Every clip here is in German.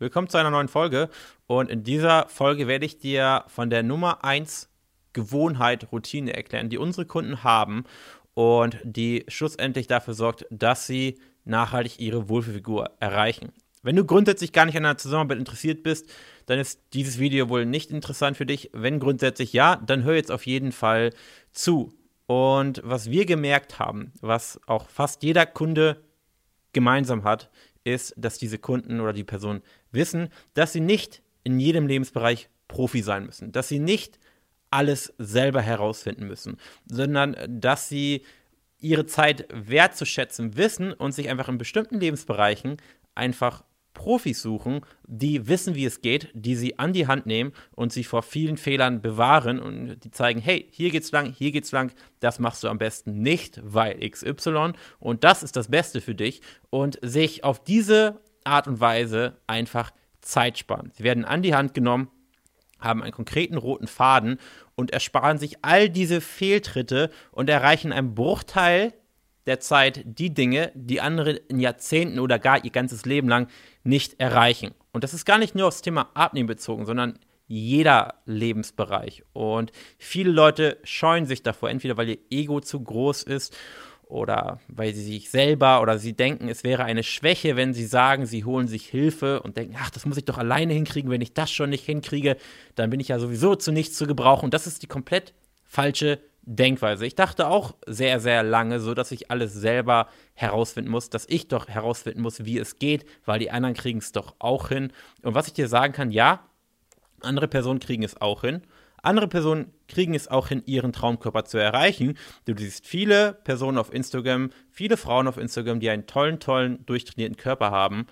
Willkommen zu einer neuen Folge. Und in dieser Folge werde ich dir von der Nummer 1 Gewohnheit, Routine erklären, die unsere Kunden haben und die schlussendlich dafür sorgt, dass sie nachhaltig ihre Wohlfühlfigur erreichen. Wenn du grundsätzlich gar nicht an einer Zusammenarbeit interessiert bist, dann ist dieses Video wohl nicht interessant für dich. Wenn grundsätzlich ja, dann hör jetzt auf jeden Fall zu. Und was wir gemerkt haben, was auch fast jeder Kunde gemeinsam hat, ist, dass diese Kunden oder die Personen wissen, dass sie nicht in jedem Lebensbereich Profi sein müssen, dass sie nicht alles selber herausfinden müssen, sondern dass sie ihre Zeit wertzuschätzen wissen und sich einfach in bestimmten Lebensbereichen einfach Profis suchen, die wissen, wie es geht, die sie an die Hand nehmen und sie vor vielen Fehlern bewahren und die zeigen, hey, hier geht's lang, hier geht's lang, das machst du am besten nicht, weil XY und das ist das Beste für dich und sich auf diese Art und Weise einfach Zeit sparen. Sie werden an die Hand genommen, haben einen konkreten roten Faden und ersparen sich all diese Fehltritte und erreichen einen Bruchteil der Zeit die Dinge, die andere in Jahrzehnten oder gar ihr ganzes Leben lang nicht erreichen. Und das ist gar nicht nur aufs Thema Abnehmen bezogen, sondern jeder Lebensbereich. Und viele Leute scheuen sich davor, entweder weil ihr Ego zu groß ist oder weil sie sich selber oder sie denken, es wäre eine Schwäche, wenn sie sagen, sie holen sich Hilfe und denken, ach, das muss ich doch alleine hinkriegen, wenn ich das schon nicht hinkriege, dann bin ich ja sowieso zu nichts zu gebrauchen. Und das ist die komplett falsche Denkweise. Ich dachte auch sehr, sehr lange so, dass ich alles selber herausfinden muss, dass ich doch herausfinden muss, wie es geht, weil die anderen kriegen es doch auch hin. Und was ich dir sagen kann, ja, andere Personen kriegen es auch hin. Andere Personen kriegen es auch hin, ihren Traumkörper zu erreichen. Du siehst viele Personen auf Instagram, viele Frauen auf Instagram, die einen tollen, tollen, durchtrainierten Körper haben.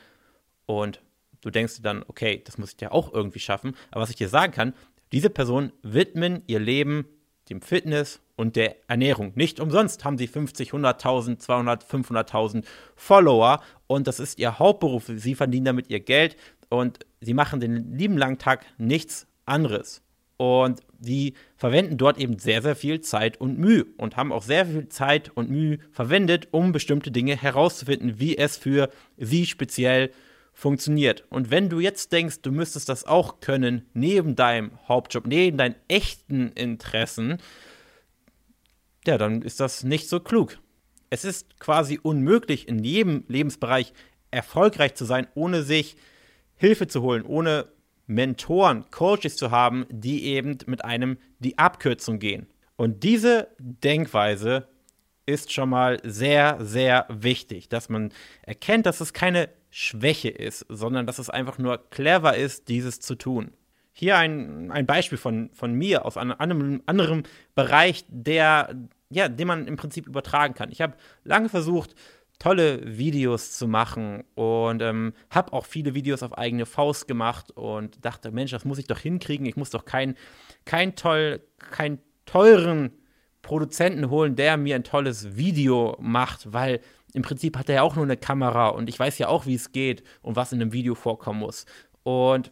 Und du denkst dir dann, okay, das muss ich ja auch irgendwie schaffen. Aber was ich dir sagen kann, diese Personen widmen ihr Leben dem Fitness und der Ernährung. Nicht umsonst haben sie 50, 100.000, 200, 500.000 Follower und das ist ihr Hauptberuf. Sie verdienen damit ihr Geld und sie machen den lieben langen Tag nichts anderes. Und sie verwenden dort eben sehr, sehr viel Zeit und Mühe und haben auch sehr viel Zeit und Mühe verwendet, um bestimmte Dinge herauszufinden, wie es für sie speziell funktioniert. Und wenn du jetzt denkst, du müsstest das auch können, neben deinem Hauptjob, neben deinen echten Interessen, ja, dann ist das nicht so klug. Es ist quasi unmöglich, in jedem Lebensbereich erfolgreich zu sein, ohne sich Hilfe zu holen, ohne Mentoren, Coaches zu haben, die eben mit einem die Abkürzung gehen. Und diese Denkweise ist schon mal sehr, sehr wichtig, dass man erkennt, dass es keine Schwäche ist, sondern dass es einfach nur clever ist, dieses zu tun. Hier ein, ein Beispiel von, von mir aus einem, einem anderen Bereich, der, ja, den man im Prinzip übertragen kann. Ich habe lange versucht, tolle Videos zu machen und ähm, habe auch viele Videos auf eigene Faust gemacht und dachte, Mensch, das muss ich doch hinkriegen. Ich muss doch keinen kein toll, kein teuren Produzenten holen, der mir ein tolles Video macht, weil im Prinzip hat er ja auch nur eine Kamera und ich weiß ja auch, wie es geht und was in einem Video vorkommen muss. Und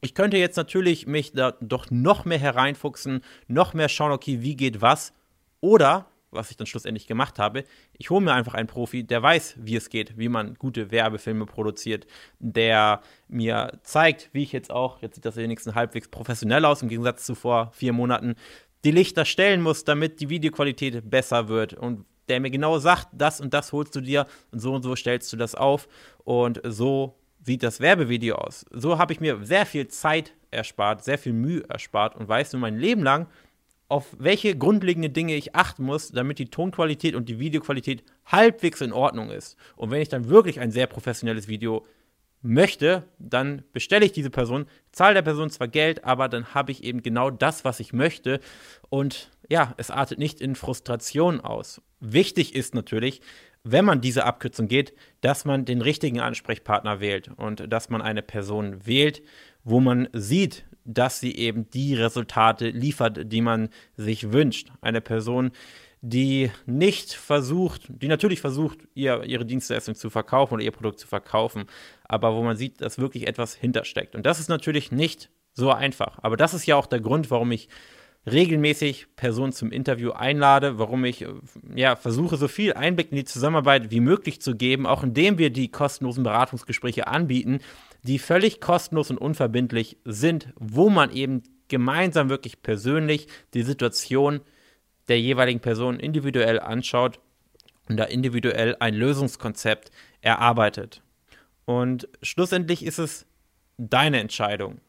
ich könnte jetzt natürlich mich da doch noch mehr hereinfuchsen, noch mehr schauen, okay, wie geht was. Oder was ich dann schlussendlich gemacht habe. Ich hole mir einfach einen Profi, der weiß, wie es geht, wie man gute Werbefilme produziert, der mir zeigt, wie ich jetzt auch, jetzt sieht das wenigstens halbwegs professionell aus, im Gegensatz zu vor vier Monaten, die Lichter stellen muss, damit die Videoqualität besser wird und der mir genau sagt, das und das holst du dir und so und so stellst du das auf und so sieht das Werbevideo aus. So habe ich mir sehr viel Zeit erspart, sehr viel Mühe erspart und weiß nun mein Leben lang, auf welche grundlegenden Dinge ich achten muss, damit die Tonqualität und die Videoqualität halbwegs in Ordnung ist. Und wenn ich dann wirklich ein sehr professionelles Video möchte, dann bestelle ich diese Person, zahle der Person zwar Geld, aber dann habe ich eben genau das, was ich möchte. Und ja, es artet nicht in Frustration aus. Wichtig ist natürlich, wenn man diese Abkürzung geht, dass man den richtigen Ansprechpartner wählt und dass man eine Person wählt, wo man sieht, dass sie eben die Resultate liefert, die man sich wünscht. Eine Person, die nicht versucht, die natürlich versucht, ihr, ihre Dienstleistung zu verkaufen oder ihr Produkt zu verkaufen, aber wo man sieht, dass wirklich etwas hintersteckt. Und das ist natürlich nicht so einfach. Aber das ist ja auch der Grund, warum ich regelmäßig Personen zum Interview einlade, warum ich ja, versuche, so viel Einblick in die Zusammenarbeit wie möglich zu geben, auch indem wir die kostenlosen Beratungsgespräche anbieten, die völlig kostenlos und unverbindlich sind, wo man eben gemeinsam wirklich persönlich die Situation der jeweiligen Person individuell anschaut und da individuell ein Lösungskonzept erarbeitet. Und schlussendlich ist es deine Entscheidung.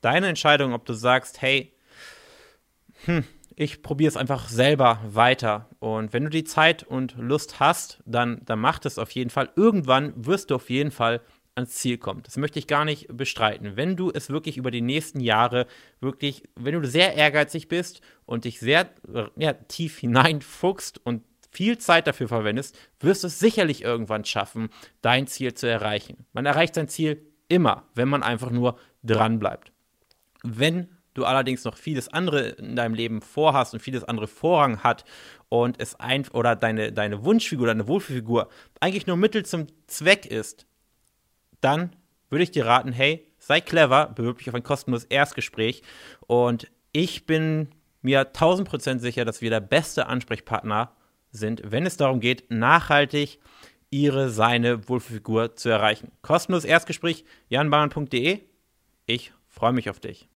Deine Entscheidung, ob du sagst, hey, hm, ich probiere es einfach selber weiter. Und wenn du die Zeit und Lust hast, dann, dann mach das auf jeden Fall. Irgendwann wirst du auf jeden Fall ans Ziel kommen. Das möchte ich gar nicht bestreiten. Wenn du es wirklich über die nächsten Jahre wirklich, wenn du sehr ehrgeizig bist und dich sehr ja, tief hineinfuchst und viel Zeit dafür verwendest, wirst du es sicherlich irgendwann schaffen, dein Ziel zu erreichen. Man erreicht sein Ziel immer, wenn man einfach nur dran bleibt. Wenn du allerdings noch vieles andere in deinem Leben vorhast und vieles andere Vorrang hat und es ein oder deine, deine Wunschfigur, deine Wohlfühlfigur eigentlich nur Mittel zum Zweck ist, dann würde ich dir raten, hey, sei clever, bewirb dich auf ein kostenloses Erstgespräch und ich bin mir 1000% sicher, dass wir der beste Ansprechpartner sind, wenn es darum geht, nachhaltig ihre, seine Wohlfühlfigur zu erreichen. Kostenloses Erstgespräch, janbahn.de. Ich freue mich auf dich.